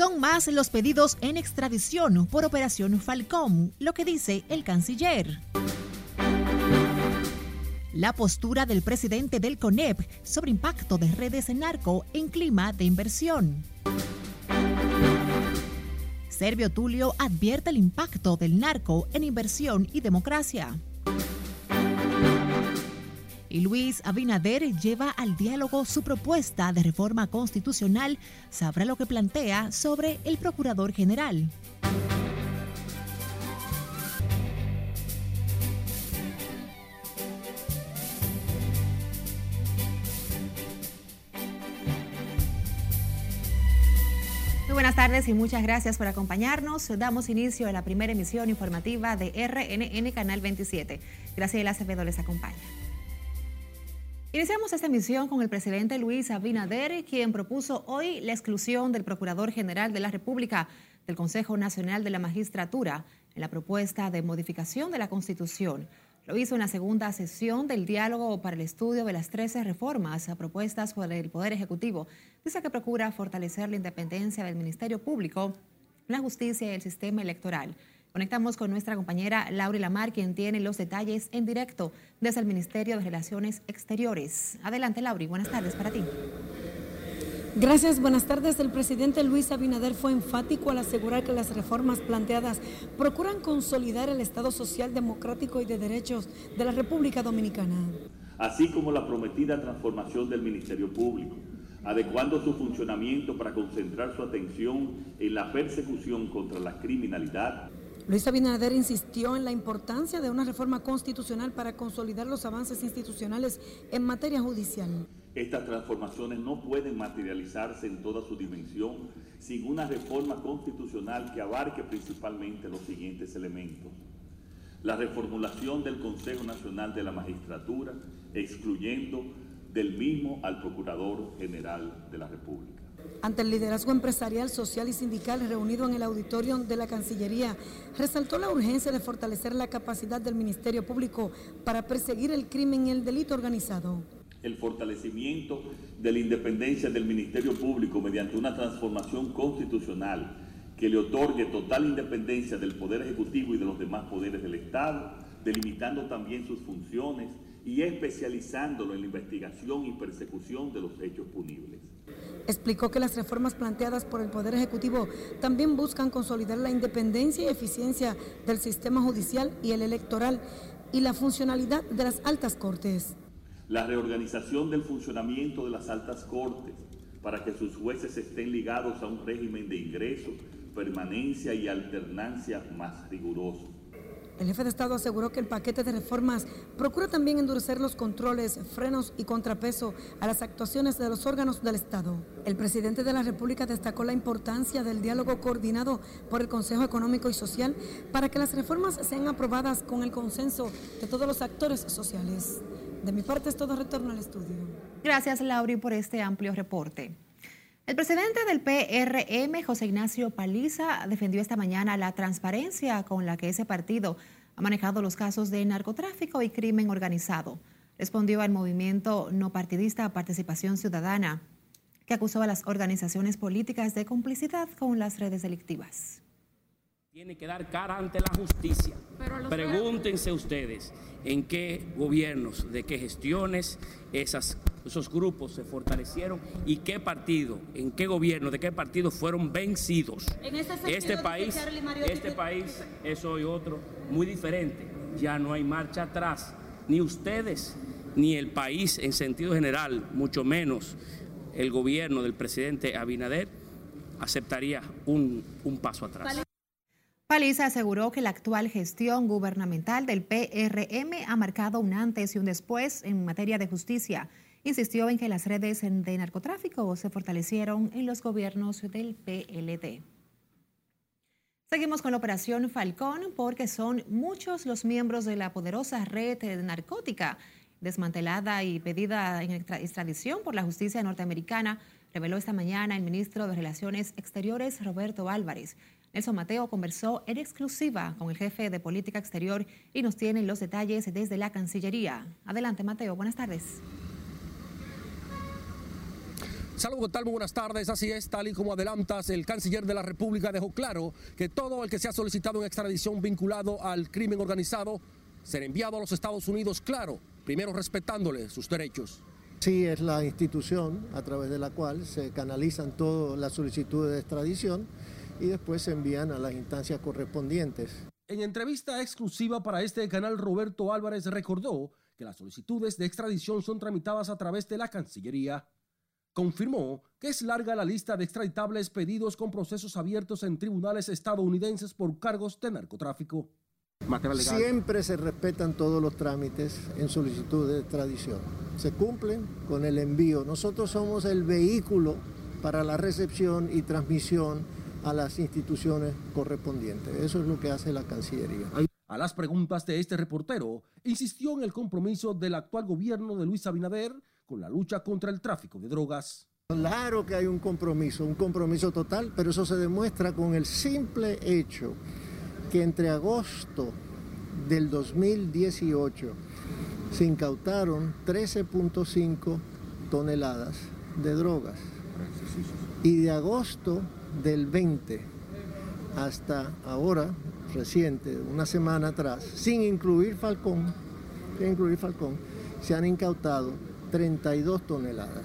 Son más los pedidos en extradición por Operación Falcón, lo que dice el canciller. La postura del presidente del CONEP sobre impacto de redes en narco en clima de inversión. Servio Tulio advierte el impacto del narco en inversión y democracia. Y Luis Abinader lleva al diálogo su propuesta de reforma constitucional. Sabrá lo que plantea sobre el Procurador General. Muy buenas tardes y muchas gracias por acompañarnos. Damos inicio a la primera emisión informativa de RNN Canal 27. Graciela Acevedo les acompaña. Iniciamos esta emisión con el presidente Luis Abinader, quien propuso hoy la exclusión del Procurador General de la República del Consejo Nacional de la Magistratura en la propuesta de modificación de la Constitución. Lo hizo en la segunda sesión del diálogo para el estudio de las 13 reformas propuestas por el Poder Ejecutivo. Dice que procura fortalecer la independencia del Ministerio Público, la justicia y el sistema electoral. Conectamos con nuestra compañera Laura Lamar, quien tiene los detalles en directo desde el Ministerio de Relaciones Exteriores. Adelante, Lauri. Buenas tardes para ti. Gracias, buenas tardes. El presidente Luis Abinader fue enfático al asegurar que las reformas planteadas procuran consolidar el Estado social, democrático y de derechos de la República Dominicana. Así como la prometida transformación del Ministerio Público, adecuando su funcionamiento para concentrar su atención en la persecución contra la criminalidad, Luis Abinader insistió en la importancia de una reforma constitucional para consolidar los avances institucionales en materia judicial. Estas transformaciones no pueden materializarse en toda su dimensión sin una reforma constitucional que abarque principalmente los siguientes elementos. La reformulación del Consejo Nacional de la Magistratura, excluyendo del mismo al Procurador General de la República. Ante el liderazgo empresarial, social y sindical reunido en el auditorio de la Cancillería, resaltó la urgencia de fortalecer la capacidad del Ministerio Público para perseguir el crimen y el delito organizado. El fortalecimiento de la independencia del Ministerio Público mediante una transformación constitucional que le otorgue total independencia del Poder Ejecutivo y de los demás poderes del Estado, delimitando también sus funciones y especializándolo en la investigación y persecución de los hechos punibles. Explicó que las reformas planteadas por el Poder Ejecutivo también buscan consolidar la independencia y eficiencia del sistema judicial y el electoral y la funcionalidad de las altas cortes. La reorganización del funcionamiento de las altas cortes para que sus jueces estén ligados a un régimen de ingreso, permanencia y alternancia más riguroso el jefe de Estado aseguró que el paquete de reformas procura también endurecer los controles, frenos y contrapeso a las actuaciones de los órganos del Estado. El presidente de la República destacó la importancia del diálogo coordinado por el Consejo Económico y Social para que las reformas sean aprobadas con el consenso de todos los actores sociales. De mi parte es todo retorno al estudio. Gracias, Lauri, por este amplio reporte. El presidente del PRM, José Ignacio Paliza, defendió esta mañana la transparencia con la que ese partido ha manejado los casos de narcotráfico y crimen organizado. Respondió al movimiento no partidista Participación Ciudadana, que acusó a las organizaciones políticas de complicidad con las redes delictivas. Tiene que dar cara ante la justicia. Pregúntense ustedes en qué gobiernos, de qué gestiones esas, esos grupos se fortalecieron y qué partido, en qué gobierno, de qué partido fueron vencidos. este país, este país es hoy otro muy diferente. Ya no hay marcha atrás. Ni ustedes, ni el país en sentido general, mucho menos el gobierno del presidente Abinader, aceptaría un, un paso atrás. Paliza aseguró que la actual gestión gubernamental del PRM ha marcado un antes y un después en materia de justicia. Insistió en que las redes de narcotráfico se fortalecieron en los gobiernos del PLD. Seguimos con la operación Falcón porque son muchos los miembros de la poderosa red narcótica desmantelada y pedida en extradición por la justicia norteamericana, reveló esta mañana el ministro de Relaciones Exteriores Roberto Álvarez. Nelson Mateo conversó en exclusiva con el jefe de política exterior y nos tiene los detalles desde la Cancillería. Adelante, Mateo. Buenas tardes. Saludos, ¿qué tal? Muy buenas tardes. Así es, tal y como adelantas, el canciller de la República dejó claro que todo el que se ha solicitado en extradición vinculado al crimen organizado será enviado a los Estados Unidos, claro, primero respetándole sus derechos. Sí, es la institución a través de la cual se canalizan todas las solicitudes de extradición y después se envían a las instancias correspondientes. En entrevista exclusiva para este canal, Roberto Álvarez recordó que las solicitudes de extradición son tramitadas a través de la Cancillería. Confirmó que es larga la lista de extraditables pedidos con procesos abiertos en tribunales estadounidenses por cargos de narcotráfico. Siempre se respetan todos los trámites en solicitud de extradición. Se cumplen con el envío. Nosotros somos el vehículo para la recepción y transmisión a las instituciones correspondientes. Eso es lo que hace la Cancillería. A las preguntas de este reportero, insistió en el compromiso del actual gobierno de Luis Abinader con la lucha contra el tráfico de drogas. Claro que hay un compromiso, un compromiso total, pero eso se demuestra con el simple hecho que entre agosto del 2018 se incautaron 13.5 toneladas de drogas y de agosto del 20 hasta ahora, reciente, una semana atrás, sin incluir Falcón, sin incluir Falcón, se han incautado 32 toneladas.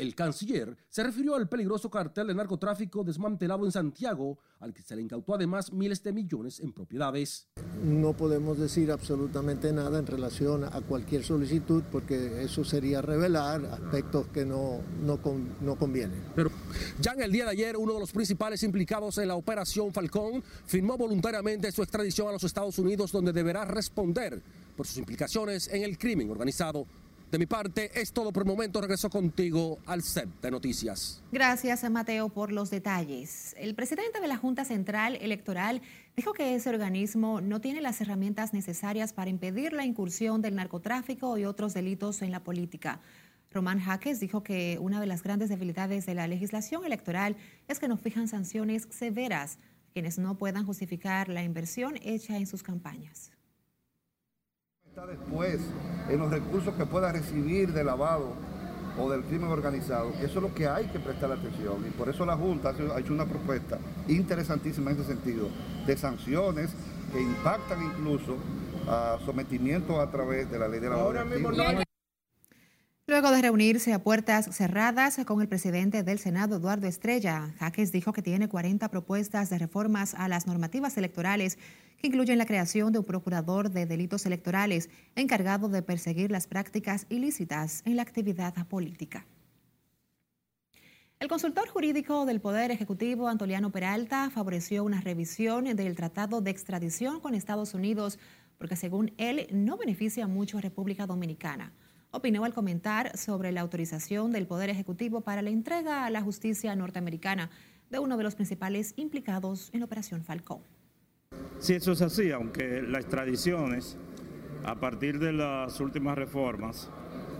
El canciller se refirió al peligroso cartel de narcotráfico desmantelado en Santiago, al que se le incautó además miles de millones en propiedades. No podemos decir absolutamente nada en relación a cualquier solicitud porque eso sería revelar aspectos que no, no, no convienen. Pero ya en el día de ayer, uno de los principales implicados en la operación Falcón firmó voluntariamente su extradición a los Estados Unidos, donde deberá responder por sus implicaciones en el crimen organizado. De mi parte, es todo por el momento. Regreso contigo al set de noticias. Gracias, Mateo, por los detalles. El presidente de la Junta Central Electoral dijo que ese organismo no tiene las herramientas necesarias para impedir la incursión del narcotráfico y otros delitos en la política. Román Jaques dijo que una de las grandes debilidades de la legislación electoral es que no fijan sanciones severas a quienes no puedan justificar la inversión hecha en sus campañas después en los recursos que pueda recibir de lavado o del crimen organizado, eso es lo que hay que prestar atención. Y por eso la Junta ha hecho una propuesta interesantísima en ese sentido, de sanciones que impactan incluso a sometimiento a través de la ley de la Luego de reunirse a puertas cerradas con el presidente del Senado, Eduardo Estrella, Jaques dijo que tiene 40 propuestas de reformas a las normativas electorales que incluyen la creación de un procurador de delitos electorales encargado de perseguir las prácticas ilícitas en la actividad política. El consultor jurídico del Poder Ejecutivo, Antoliano Peralta, favoreció una revisión del Tratado de Extradición con Estados Unidos porque según él no beneficia mucho a República Dominicana opinó al comentar sobre la autorización del Poder Ejecutivo para la entrega a la justicia norteamericana de uno de los principales implicados en la Operación Falcón. Si eso es así, aunque las extradiciones, a partir de las últimas reformas,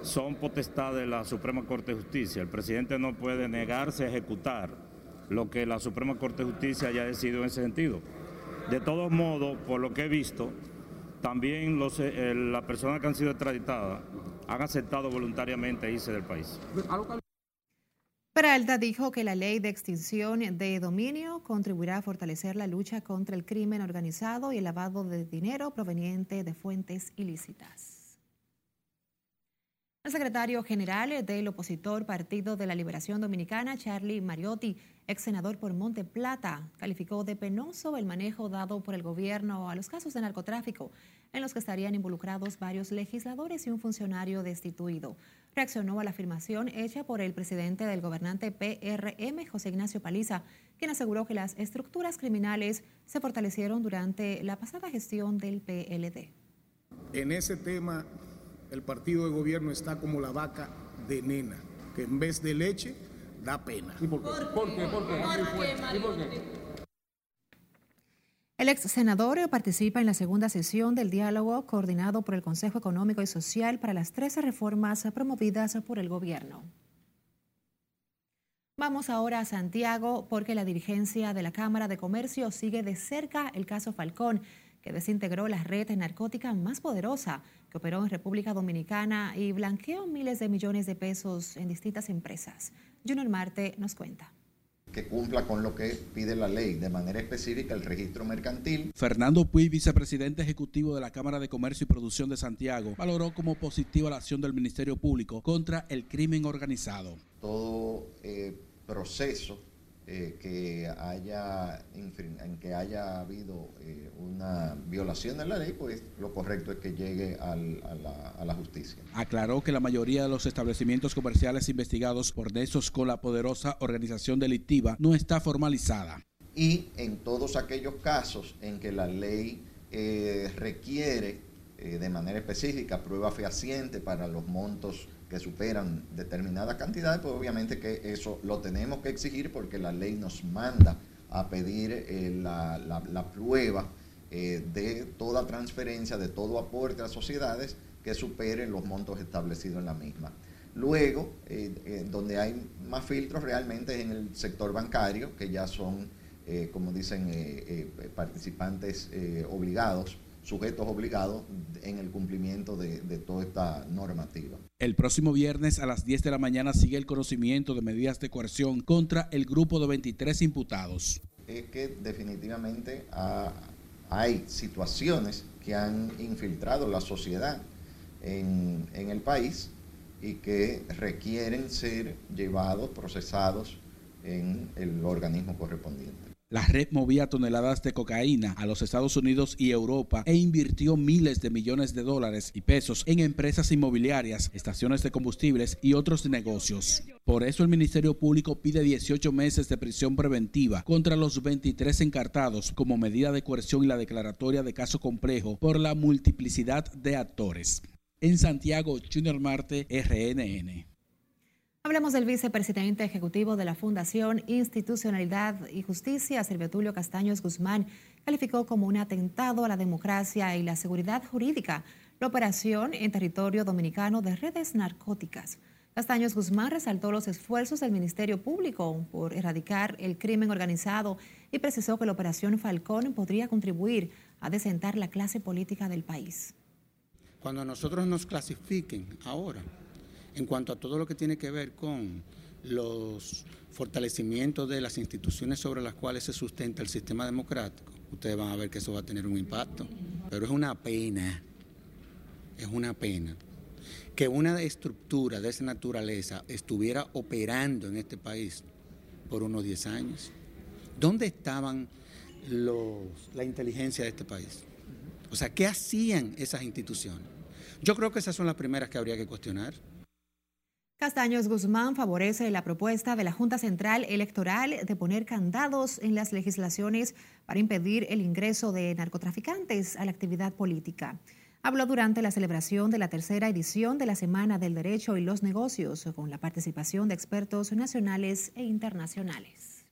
son potestad de la Suprema Corte de Justicia. El presidente no puede negarse a ejecutar lo que la Suprema Corte de Justicia haya decidido en ese sentido. De todos modos, por lo que he visto, también eh, las personas que han sido extraditadas han aceptado voluntariamente irse del país. Peralta dijo que la ley de extinción de dominio contribuirá a fortalecer la lucha contra el crimen organizado y el lavado de dinero proveniente de fuentes ilícitas. El secretario general del opositor Partido de la Liberación Dominicana, Charlie Mariotti, ex senador por Monte Plata, calificó de penoso el manejo dado por el gobierno a los casos de narcotráfico, en los que estarían involucrados varios legisladores y un funcionario destituido. Reaccionó a la afirmación hecha por el presidente del gobernante PRM, José Ignacio Paliza, quien aseguró que las estructuras criminales se fortalecieron durante la pasada gestión del PLD. En ese tema el partido de gobierno está como la vaca de nena, que en vez de leche da pena. ¿Y por qué? ¿Por qué? ¿Por qué? ¿Y por qué? Ex senador participa en la segunda sesión del diálogo coordinado por el Consejo Económico y Social para las 13 reformas promovidas por el gobierno. Vamos ahora a Santiago porque la dirigencia de la Cámara de Comercio sigue de cerca el caso Falcón, que desintegró la red narcótica más poderosa que operó en República Dominicana y blanqueó miles de millones de pesos en distintas empresas. Junior Marte nos cuenta que cumpla con lo que pide la ley, de manera específica el registro mercantil. Fernando Puy, vicepresidente ejecutivo de la Cámara de Comercio y Producción de Santiago, valoró como positiva la acción del Ministerio Público contra el crimen organizado. Todo eh, proceso eh, que haya en que haya habido eh, una violación de la ley, pues lo correcto es que llegue a, la, justicia. Aclaró que la mayoría de los establecimientos comerciales investigados por nexos con la poderosa organización delictiva no está formalizada. Y en todos aquellos casos en que la ley eh, requiere de manera específica prueba fehaciente para los montos que superan determinadas cantidades, pues obviamente que eso lo tenemos que exigir porque la ley nos manda a pedir eh, la, prueba eh, de toda transferencia, de todo aporte a sociedades que superen los montos establecidos en la misma. Luego, eh, donde hay más filtros realmente es en el sector bancario, que ya son, como dicen, participantes obligados sujetos obligados en el cumplimiento de, toda esta normativa. El próximo viernes a las 10 de la mañana sigue el conocimiento de medidas de coerción contra el grupo de 23 imputados. Es que definitivamente hay situaciones que han infiltrado la sociedad en, en el país y que requieren ser llevados, procesados en el organismo correspondiente. La red movía toneladas de cocaína a los Estados Unidos y Europa e invirtió miles de millones de dólares y pesos en empresas inmobiliarias, estaciones de combustibles y otros negocios. Por eso el Ministerio Público pide 18 meses de prisión preventiva contra los 23 encartados como medida de coerción y la declaratoria de caso complejo por la multiplicidad de actores. En Santiago, Junior Marte, RNN. Hablamos del vicepresidente ejecutivo de la Fundación Institucionalidad y Justicia, Silvio Tulio Castaños Guzmán, calificó como un atentado a la democracia y la seguridad jurídica la operación en territorio dominicano de redes narcóticas. Castaños Guzmán resaltó los esfuerzos del Ministerio Público por erradicar el crimen organizado y precisó que la operación Falcón podría contribuir a desentar la clase política del país. Cuando nosotros nos clasifiquen ahora en cuanto a todo lo que tiene que ver con los fortalecimientos de las instituciones sobre las cuales se sustenta el sistema democrático, ustedes van a ver que eso va a tener un impacto. Pero es una pena, es una pena que una estructura de esa naturaleza estuviera operando en este país por unos 10 años. ¿Dónde estaban la inteligencia de este país? O sea, ¿qué hacían esas instituciones? Yo creo que esas son las primeras que habría que cuestionar. Castaños Guzmán favorece la propuesta de la Junta Central Electoral de poner candados en las legislaciones para impedir el ingreso de narcotraficantes a la actividad política. Habló durante la celebración de la tercera edición de la Semana del Derecho y los Negocios, con la participación de expertos nacionales e internacionales.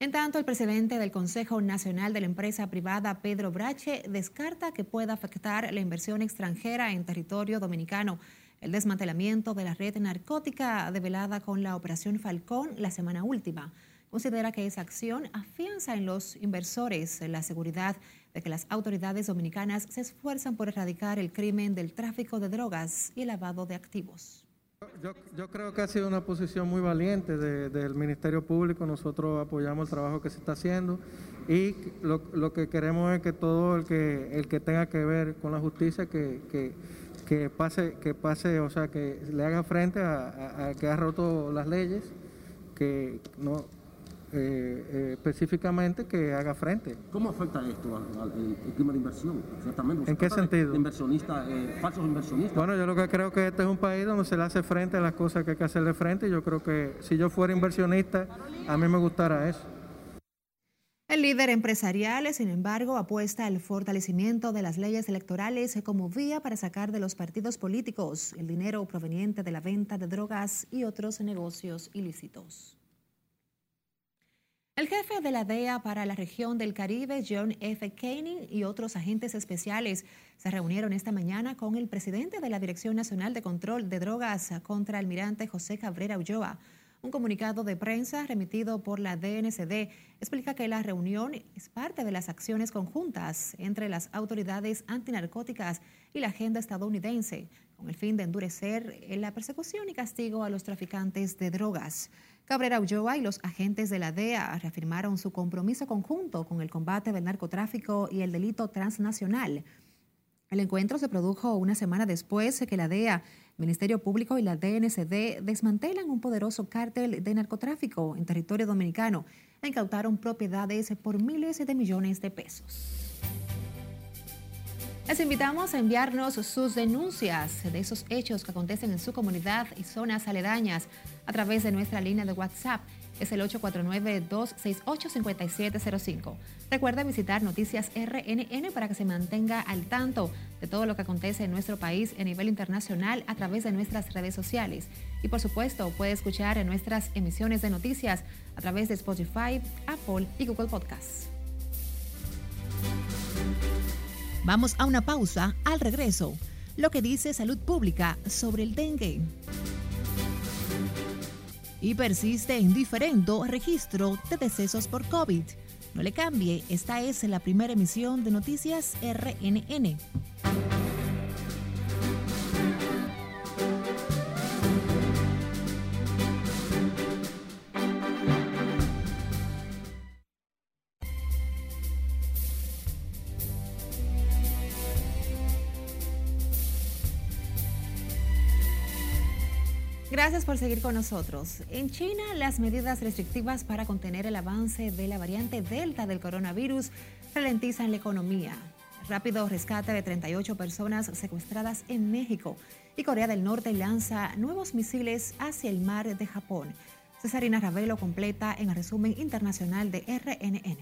En tanto, el presidente del Consejo Nacional de la Empresa Privada, Pedro Brache, descarta que pueda afectar la inversión extranjera en territorio dominicano el desmantelamiento de la red narcótica develada con la Operación Falcón la semana última. Considera que esa acción afianza en los inversores la seguridad de que las autoridades dominicanas se esfuerzan por erradicar el crimen del tráfico de drogas y el lavado de activos. Yo, creo que ha sido una posición muy valiente del Ministerio Público. Nosotros apoyamos el trabajo que se está haciendo y lo, que queremos es que todo el que, el que tenga que ver con la justicia, que pase, que pase, o sea, que le haga frente a, que ha roto las leyes, que no eh, eh, específicamente que haga frente. ¿Cómo afecta esto al, clima de inversión? Exactamente. ¿En qué sentido? Inversionistas, eh, falsos inversionistas. Bueno, yo lo que creo que este es un país donde se le hace frente a las cosas que hay que hacerle frente. Yo creo que si yo fuera inversionista, a mí me gustara eso. El líder empresarial, sin embargo, apuesta al fortalecimiento de las leyes electorales como vía para sacar de los partidos políticos el dinero proveniente de la venta de drogas y otros negocios ilícitos. El jefe de la DEA para la región del Caribe, John F. Koenig, y otros agentes especiales se reunieron esta mañana con el presidente de la Dirección Nacional de Control de Drogas contra Almirante José Cabrera Ulloa Un comunicado de prensa remitido por la DNCD explica que la reunión es parte de las acciones conjuntas entre las autoridades antinarcóticas y la agenda estadounidense, con el fin de endurecer la persecución y castigo a los traficantes de drogas. Cabrera Ulloa y los agentes de la DEA reafirmaron su compromiso conjunto con el combate del narcotráfico y el delito transnacional. El encuentro se produjo una semana después de que la DEA Ministerio Público y la DNCD desmantelan un poderoso cártel de narcotráfico en territorio dominicano incautaron propiedades por miles de millones de pesos. Les invitamos a enviarnos sus denuncias de esos hechos que acontecen en su comunidad y zonas aledañas a través de nuestra línea de WhatsApp es el 849-268-5705. Recuerda visitar Noticias RNN para que se mantenga al tanto de todo lo que acontece en nuestro país a nivel internacional a través de nuestras redes sociales. Y por supuesto, puede escuchar en nuestras emisiones de noticias a través de Spotify, Apple y Google Podcasts. Vamos a una pausa al regreso. Lo que dice Salud Pública sobre el dengue y persiste en diferente registro de decesos por COVID. No le cambie, esta es la primera emisión de Noticias RNN. Gracias por seguir con nosotros. En China, las medidas restrictivas para contener el avance de la variante Delta del coronavirus ralentizan la economía. Rápido rescate de 38 personas secuestradas en México y Corea del Norte lanza nuevos misiles hacia el mar de Japón. Cesarina Ravelo completa en el resumen internacional de RNN.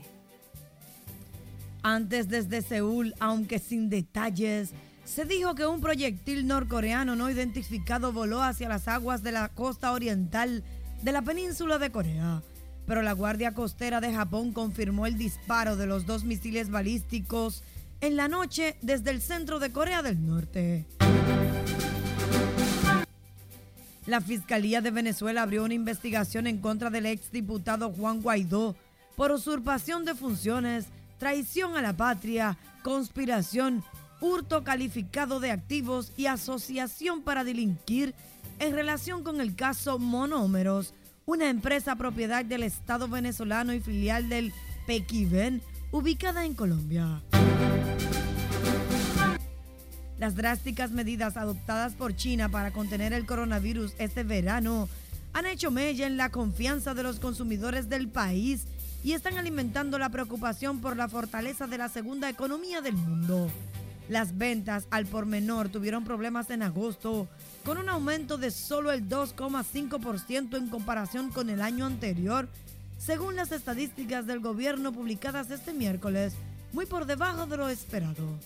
Antes desde Seúl, aunque sin detalles, se dijo que un proyectil norcoreano no identificado voló hacia las aguas de la costa oriental de la península de Corea. Pero la Guardia Costera de Japón confirmó el disparo de los dos misiles balísticos en la noche desde el centro de Corea del Norte. La Fiscalía de Venezuela abrió una investigación en contra del exdiputado Juan Guaidó por usurpación de funciones, traición a la patria, conspiración hurto calificado de activos y asociación para delinquir en relación con el caso Monómeros, una empresa propiedad del Estado venezolano y filial del Pequiven, ubicada en Colombia. Las drásticas medidas adoptadas por China para contener el coronavirus este verano han hecho mella en la confianza de los consumidores del país y están alimentando la preocupación por la fortaleza de la segunda economía del mundo. Las ventas al por menor tuvieron problemas en agosto, con un aumento de solo el 2,5% en comparación con el año anterior, según las estadísticas del gobierno publicadas este miércoles, muy por debajo de lo esperado.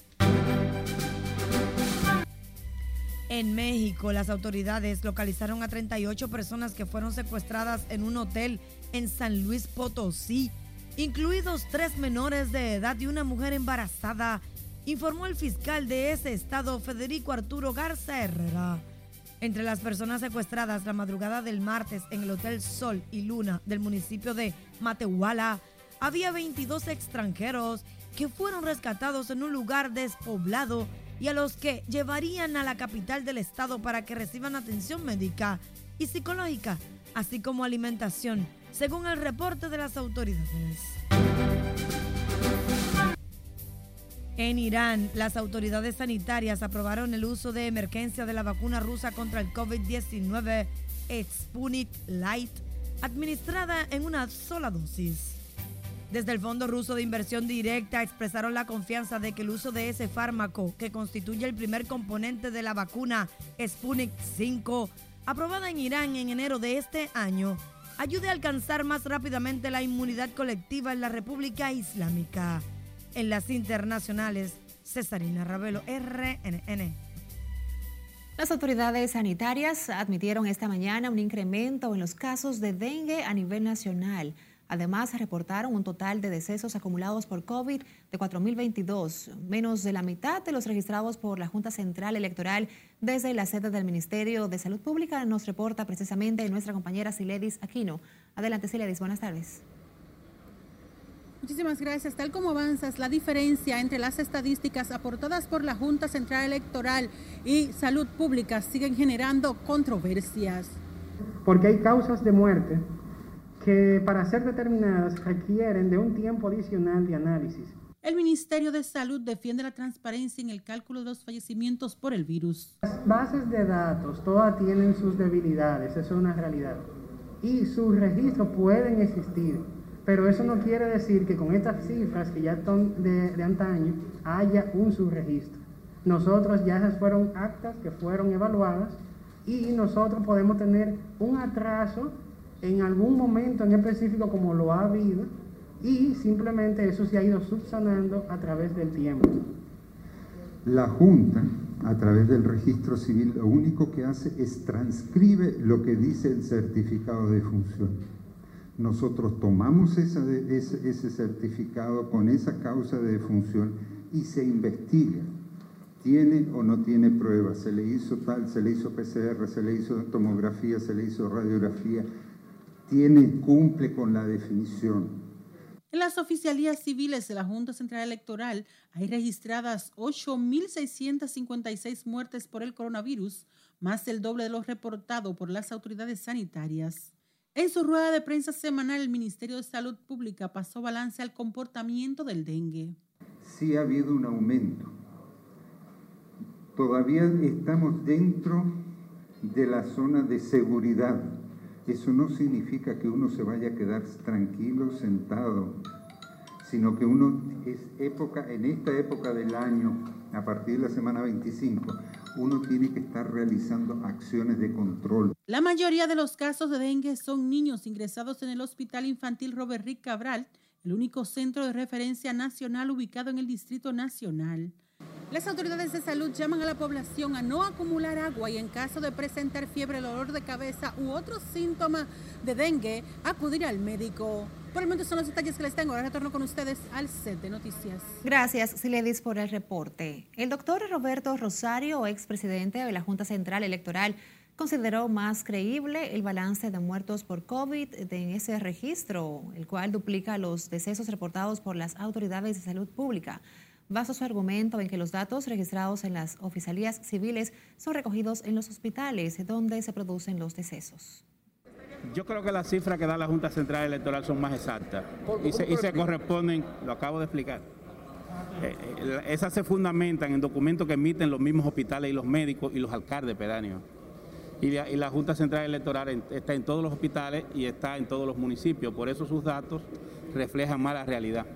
En México, las autoridades localizaron a 38 personas que fueron secuestradas en un hotel en San Luis Potosí, incluidos tres menores de edad y una mujer embarazada informó el fiscal de ese estado, Federico Arturo Garza Herrera. Entre las personas secuestradas la madrugada del martes en el Hotel Sol y Luna del municipio de Matehuala, había 22 extranjeros que fueron rescatados en un lugar despoblado y a los que llevarían a la capital del estado para que reciban atención médica y psicológica, así como alimentación, según el reporte de las autoridades. En Irán, las autoridades sanitarias aprobaron el uso de emergencia de la vacuna rusa contra el COVID-19 Sputnik Light, administrada en una sola dosis. Desde el Fondo Ruso de Inversión Directa expresaron la confianza de que el uso de ese fármaco, que constituye el primer componente de la vacuna Sputnik 5, aprobada en Irán en enero de este año, ayude a alcanzar más rápidamente la inmunidad colectiva en la República Islámica en las internacionales. Cesarina Ravelo, RNN. Las autoridades sanitarias admitieron esta mañana un incremento en los casos de dengue a nivel nacional, Además, reportaron un total de decesos acumulados por COVID de 4.022, menos de la mitad de los registrados por la Junta Central Electoral desde la sede del Ministerio de Salud Pública, nos reporta precisamente nuestra compañera Siledis Aquino. Adelante, Siledis, buenas tardes. Muchísimas gracias. Tal como avanzas, la diferencia entre las estadísticas aportadas por la Junta Central Electoral y Salud Pública siguen generando controversias. Porque hay causas de muerte que para ser determinadas requieren de un tiempo adicional de análisis. El Ministerio de Salud defiende la transparencia en el cálculo de los fallecimientos por el virus. Las bases de datos todas tienen sus debilidades, eso es una realidad. Y sus registros pueden existir pero eso no quiere decir que con estas cifras que ya son de, antaño haya un subregistro. Nosotros ya esas fueron actas que fueron evaluadas y nosotros podemos tener un atraso en algún momento en específico como lo ha habido y simplemente eso se ha ido subsanando a través del tiempo. La Junta, a través del registro civil, lo único que hace es transcribe lo que dice el certificado de función nosotros tomamos ese, certificado con esa causa de defunción y se investiga. ¿Tiene o no tiene pruebas? Se le hizo tal, se le hizo PCR, se le hizo tomografía, se le hizo radiografía. ¿Tiene, cumple con la definición? En las oficialías civiles de la Junta Central Electoral hay registradas 8.656 muertes por el coronavirus, más del doble de lo reportado por las autoridades sanitarias. En su rueda de prensa semanal, el Ministerio de Salud Pública pasó balance al comportamiento del dengue. Sí ha habido un aumento. Todavía estamos dentro de la zona de seguridad. Eso no significa que uno se vaya a quedar tranquilo, sentado, sino que uno es época, en esta época del año, a partir de la semana 25, uno tiene que estar realizando acciones de control. La mayoría de los casos de dengue son niños ingresados en el Hospital Infantil Robert Rick Cabral, el único centro de referencia nacional ubicado en el Distrito Nacional. Las autoridades de salud llaman a la población a no acumular agua y en caso de presentar fiebre, dolor de cabeza u otros síntomas de dengue, acudir al médico. Por el momento son los detalles que les tengo. Ahora retorno con ustedes al set de noticias. Gracias, Siledis, por el reporte. El doctor Roberto Rosario, expresidente de la Junta Central Electoral, consideró más creíble el balance de muertos por COVID en ese registro, el cual duplica los decesos reportados por las autoridades de salud pública. Basa su argumento en que los datos registrados en las oficialías civiles son recogidos en los hospitales donde se producen los decesos. Yo creo que las cifras que da la Junta Central Electoral son más exactas y se, corresponden, lo acabo de explicar. Eh, eh, esas se fundamentan en documentos que emiten los mismos hospitales y los médicos y los alcaldes pedáneos. Y, y, la Junta Central Electoral está en todos los hospitales y está en todos los municipios. Por eso sus datos reflejan más la realidad.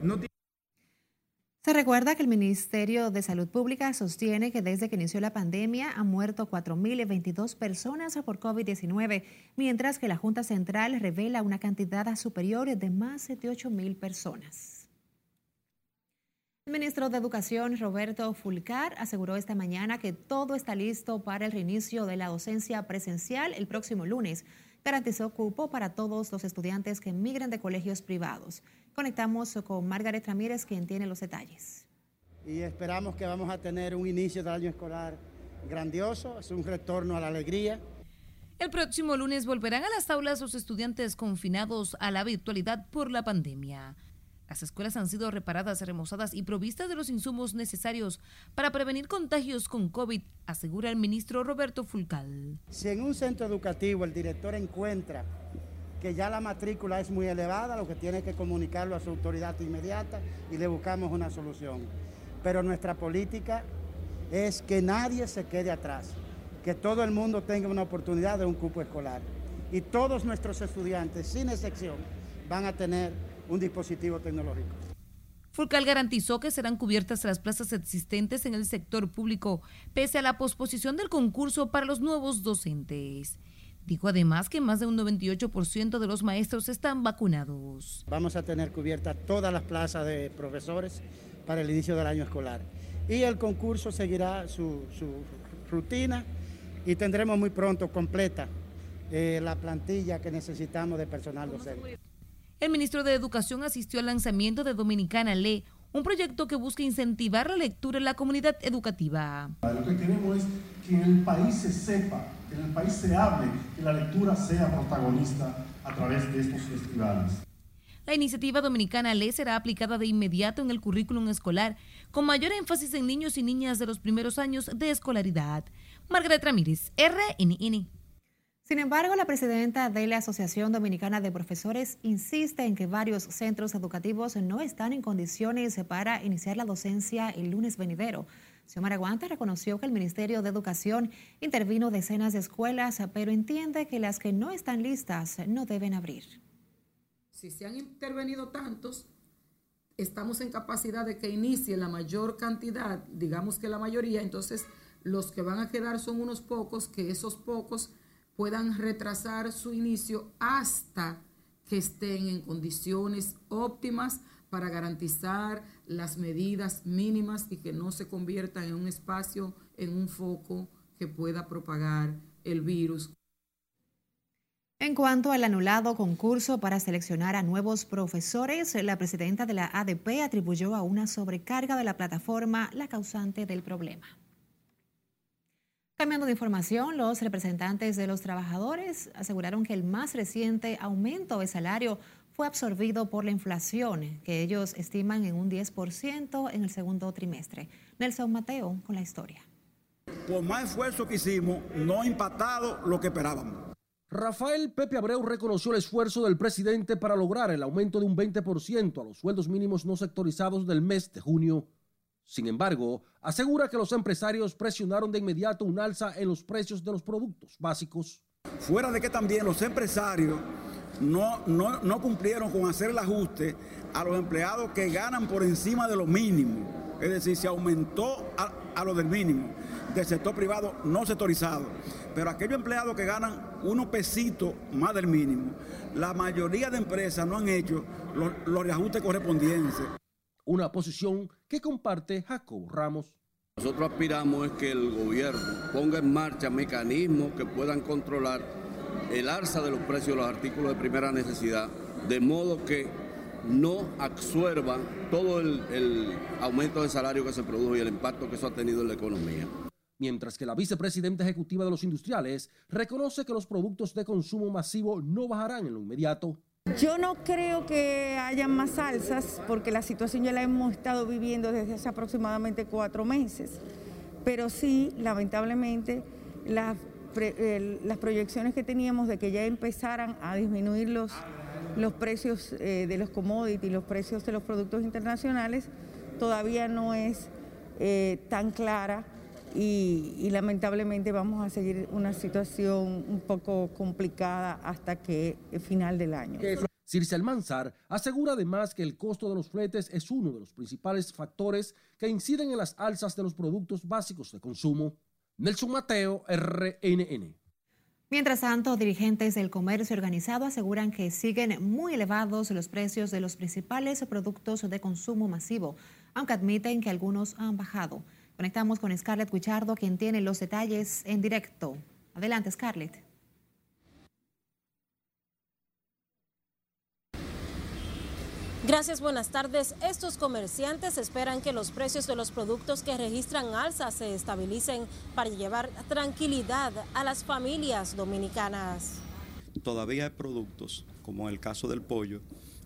Se recuerda que el Ministerio de Salud Pública sostiene que desde que inició la pandemia han muerto 4.022 personas por COVID-19, mientras que la Junta Central revela una cantidad superior de más de 8.000 personas. El ministro de Educación, Roberto Fulcar, aseguró esta mañana que todo está listo para el reinicio de la docencia presencial el próximo lunes. Garantizó cupo para todos los estudiantes que migren de colegios privados. Conectamos con Margaret Ramírez, quien tiene los detalles. Y esperamos que vamos a tener un inicio del año escolar grandioso, es un retorno a la alegría. El próximo lunes volverán a las aulas los estudiantes confinados a la virtualidad por la pandemia. Las escuelas han sido reparadas, remozadas y provistas de los insumos necesarios para prevenir contagios con COVID, asegura el ministro Roberto Fulcal. Si en un centro educativo el director encuentra que ya la matrícula es muy elevada, lo que tiene que comunicarlo a su autoridad inmediata y le buscamos una solución. Pero nuestra política es que nadie se quede atrás, que todo el mundo tenga una oportunidad de un cupo escolar. Y todos nuestros estudiantes, sin excepción, van a tener un dispositivo tecnológico. Fulcal garantizó que serán cubiertas las plazas existentes en el sector público, pese a la posposición del concurso para los nuevos docentes. Dijo además que más de un 98% de los maestros están vacunados. Vamos a tener cubiertas todas las plazas de profesores para el inicio del año escolar. Y el concurso seguirá su, rutina y tendremos muy pronto completa eh, la plantilla que necesitamos de personal docente. El ministro de Educación asistió al lanzamiento de Dominicana Lee, un proyecto que busca incentivar la lectura en la comunidad educativa. Lo que queremos es que en el país se sepa, que en el país se hable, que la lectura sea protagonista a través de estos festivales. La iniciativa dominicana LE será aplicada de inmediato en el currículum escolar, con mayor énfasis en niños y niñas de los primeros años de escolaridad. Margaret Ramírez, RNN. Sin embargo, la presidenta de la Asociación Dominicana de Profesores insiste en que varios centros educativos no están en condiciones para iniciar la docencia el lunes venidero. Xiomara Guanta reconoció que el Ministerio de Educación intervino decenas de escuelas, pero entiende que las que no están listas no deben abrir. Si se han intervenido tantos, estamos en capacidad de que inicie la mayor cantidad, digamos que la mayoría, entonces los que van a quedar son unos pocos, que esos pocos puedan retrasar su inicio hasta que estén en condiciones óptimas para garantizar las medidas mínimas y que no se conviertan en un espacio, en un foco que pueda propagar el virus. En cuanto al anulado concurso para seleccionar a nuevos profesores, la presidenta de la ADP atribuyó a una sobrecarga de la plataforma la causante del problema. Cambiando de información, los representantes de los trabajadores aseguraron que el más reciente aumento de salario fue absorbido por la inflación, que ellos estiman en un 10% en el segundo trimestre. Nelson Mateo con la historia. Por más esfuerzo que hicimos, no ha impactado lo que esperábamos. Rafael Pepe Abreu reconoció el esfuerzo del presidente para lograr el aumento de un 20% a los sueldos mínimos no sectorizados del mes de junio sin embargo, asegura que los empresarios presionaron de inmediato un alza en los precios de los productos básicos. Fuera de que también los empresarios no, no, cumplieron con hacer el ajuste a los empleados que ganan por encima de lo mínimo. Es decir, se aumentó a, a lo del mínimo del sector privado no sectorizado. Pero aquellos empleados que ganan unos pesitos más del mínimo, la mayoría de empresas no han hecho los, los reajustes correspondientes una posición que comparte Jacob Ramos. Nosotros aspiramos es que el gobierno ponga en marcha mecanismos que puedan controlar el alza de los precios de los artículos de primera necesidad, de modo que no absorban todo el, el, aumento de salario que se produjo y el impacto que eso ha tenido en la economía. Mientras que la vicepresidenta ejecutiva de los industriales reconoce que los productos de consumo masivo no bajarán en lo inmediato. Yo no creo que haya más alzas porque la situación ya la hemos estado viviendo desde hace aproximadamente cuatro meses, pero sí, lamentablemente, las, proyecciones que teníamos de que ya empezaran a disminuir los, los precios eh, de los commodities, los precios de los productos internacionales, todavía no es eh, tan clara y, y, lamentablemente vamos a seguir una situación un poco complicada hasta que el final del año. Circe Almanzar asegura además que el costo de los fletes es uno de los principales factores que inciden en las alzas de los productos básicos de consumo. Nelson Mateo, RNN. Mientras tanto, dirigentes del comercio organizado aseguran que siguen muy elevados los precios de los principales productos de consumo masivo, aunque admiten que algunos han bajado. Conectamos con Scarlett Guichardo, quien tiene los detalles en directo. Adelante, Scarlett. Gracias, buenas tardes. Estos comerciantes esperan que los precios de los productos que registran alza se estabilicen para llevar tranquilidad a las familias dominicanas. Todavía hay productos, como el caso del pollo,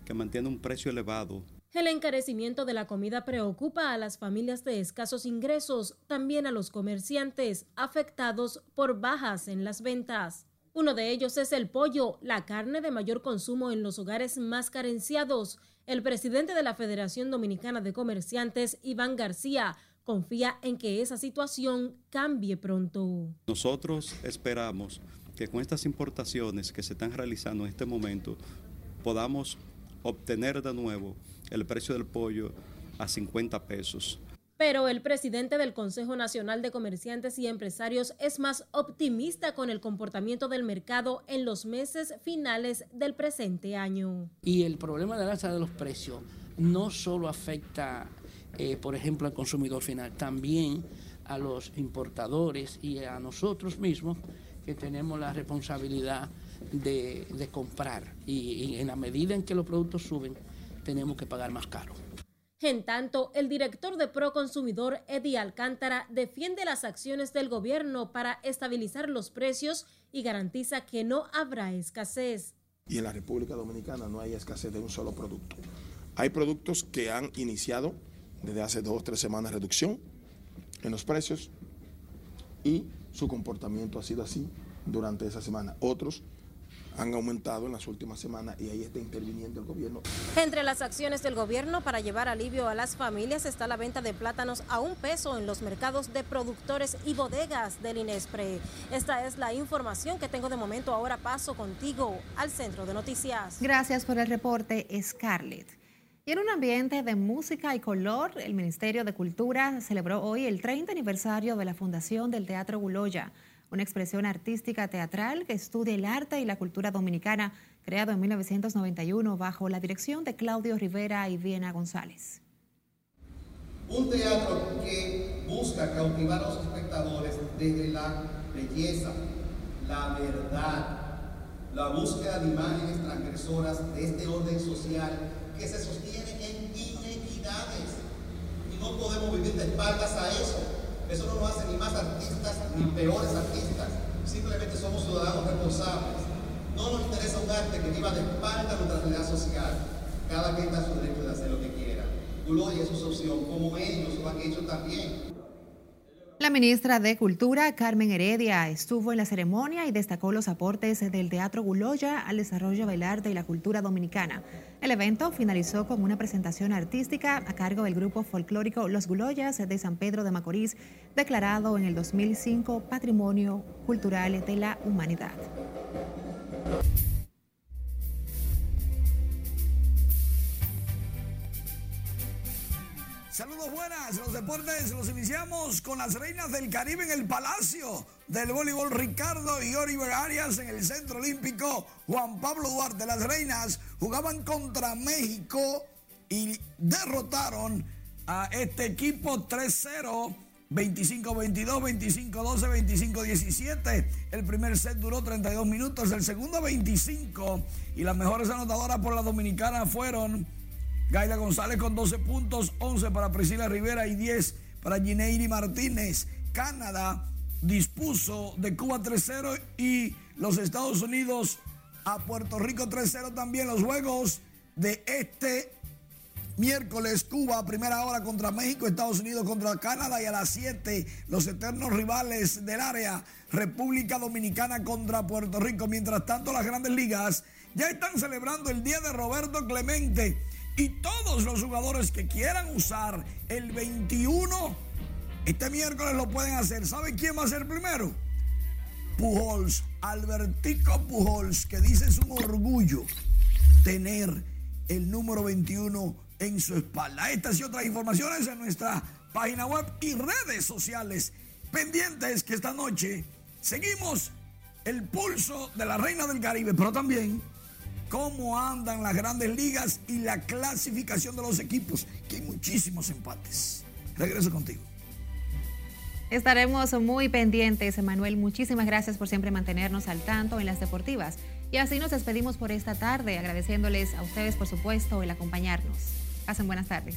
que mantienen un precio elevado el encarecimiento de la comida preocupa a las familias de escasos ingresos, también a los comerciantes afectados por bajas en las ventas. Uno de ellos es el pollo, la carne de mayor consumo en los hogares más carenciados. El presidente de la Federación Dominicana de Comerciantes, Iván García, confía en que esa situación cambie pronto. Nosotros esperamos que con estas importaciones que se están realizando en este momento podamos obtener de nuevo el precio del pollo a 50 pesos. Pero el presidente del Consejo Nacional de Comerciantes y Empresarios es más optimista con el comportamiento del mercado en los meses finales del presente año. Y el problema de la alza de los precios no solo afecta, eh, por ejemplo, al consumidor final, también a los importadores y a nosotros mismos que tenemos la responsabilidad de, comprar y, en la medida en que los productos suben, tenemos que pagar más caro. En tanto, el director de Proconsumidor, Eddie Alcántara, defiende las acciones del gobierno para estabilizar los precios y garantiza que no habrá escasez. Y en la República Dominicana no hay escasez de un solo producto. Hay productos que han iniciado desde hace dos o tres semanas reducción en los precios y su comportamiento ha sido así durante esa semana. Otros han aumentado en las últimas semanas y ahí está interviniendo el gobierno. Entre las acciones del gobierno para llevar alivio a las familias está la venta de plátanos a un peso en los mercados de productores y bodegas del Inespre. Esta es la información que tengo de momento. Ahora paso contigo al centro de noticias. Gracias por el reporte, Scarlett. Y en un ambiente de música y color, el Ministerio de Cultura celebró hoy el 30 aniversario de la fundación del Teatro Guloya una expresión artística teatral que estudia el arte y la cultura dominicana, creado en 1991 bajo la dirección de Claudio Rivera y Viena González. Un teatro que busca cautivar a los espectadores desde la belleza, la verdad, la búsqueda de imágenes transgresoras de este orden social que se sostiene en inequidades. Y no podemos vivir de espaldas a eso. Eso no nos hace ni más artistas ni peores artistas. Simplemente somos ciudadanos responsables. No nos interesa un arte que viva de espalda a nuestra realidad social. Cada quien está su derecho de hacer lo que quiera. Gloria es su opción, como ellos lo han hecho también. La ministra de Cultura, Carmen Heredia, estuvo en la ceremonia y destacó los aportes del Teatro Guloya al desarrollo del arte y la cultura dominicana. El evento finalizó con una presentación artística a cargo del grupo folclórico Los Guloyas de San Pedro de Macorís, declarado en el 2005 Patrimonio Cultural de la Humanidad. Saludos buenas, los deportes los iniciamos con las reinas del Caribe en el Palacio del Voleibol Ricardo y Oliver Arias en el Centro Olímpico Juan Pablo Duarte. Las reinas jugaban contra México y derrotaron a este equipo 3-0. 25-22, 25-12, 25-17. El primer set duró 32 minutos, el segundo 25. Y las mejores anotadoras por la dominicana fueron Gaila González con 12 puntos, 11 para Priscila Rivera y 10 para Gineiri Martínez. Canadá dispuso de Cuba 3-0 y los Estados Unidos a Puerto Rico 3-0 también. Los juegos de este miércoles Cuba primera hora contra México, Estados Unidos contra Canadá y a las 7 los eternos rivales del área República Dominicana contra Puerto Rico. Mientras tanto las grandes ligas ya están celebrando el día de Roberto Clemente y todos los jugadores que quieran usar el 21, este miércoles lo pueden hacer. ¿Saben quién va a ser primero? Pujols, Albertico Pujols, que dice es un orgullo tener el número 21 en su espalda. Estas y otras informaciones en nuestra página web y redes sociales. Pendientes que esta noche seguimos el pulso de la Reina del Caribe, pero también cómo andan las grandes ligas y la clasificación de los equipos, que hay muchísimos empates. Regreso contigo. Estaremos muy pendientes, Emanuel. Muchísimas gracias por siempre mantenernos al tanto en las deportivas. Y así nos despedimos por esta tarde, agradeciéndoles a ustedes, por supuesto, el acompañarnos. Pasen buenas tardes.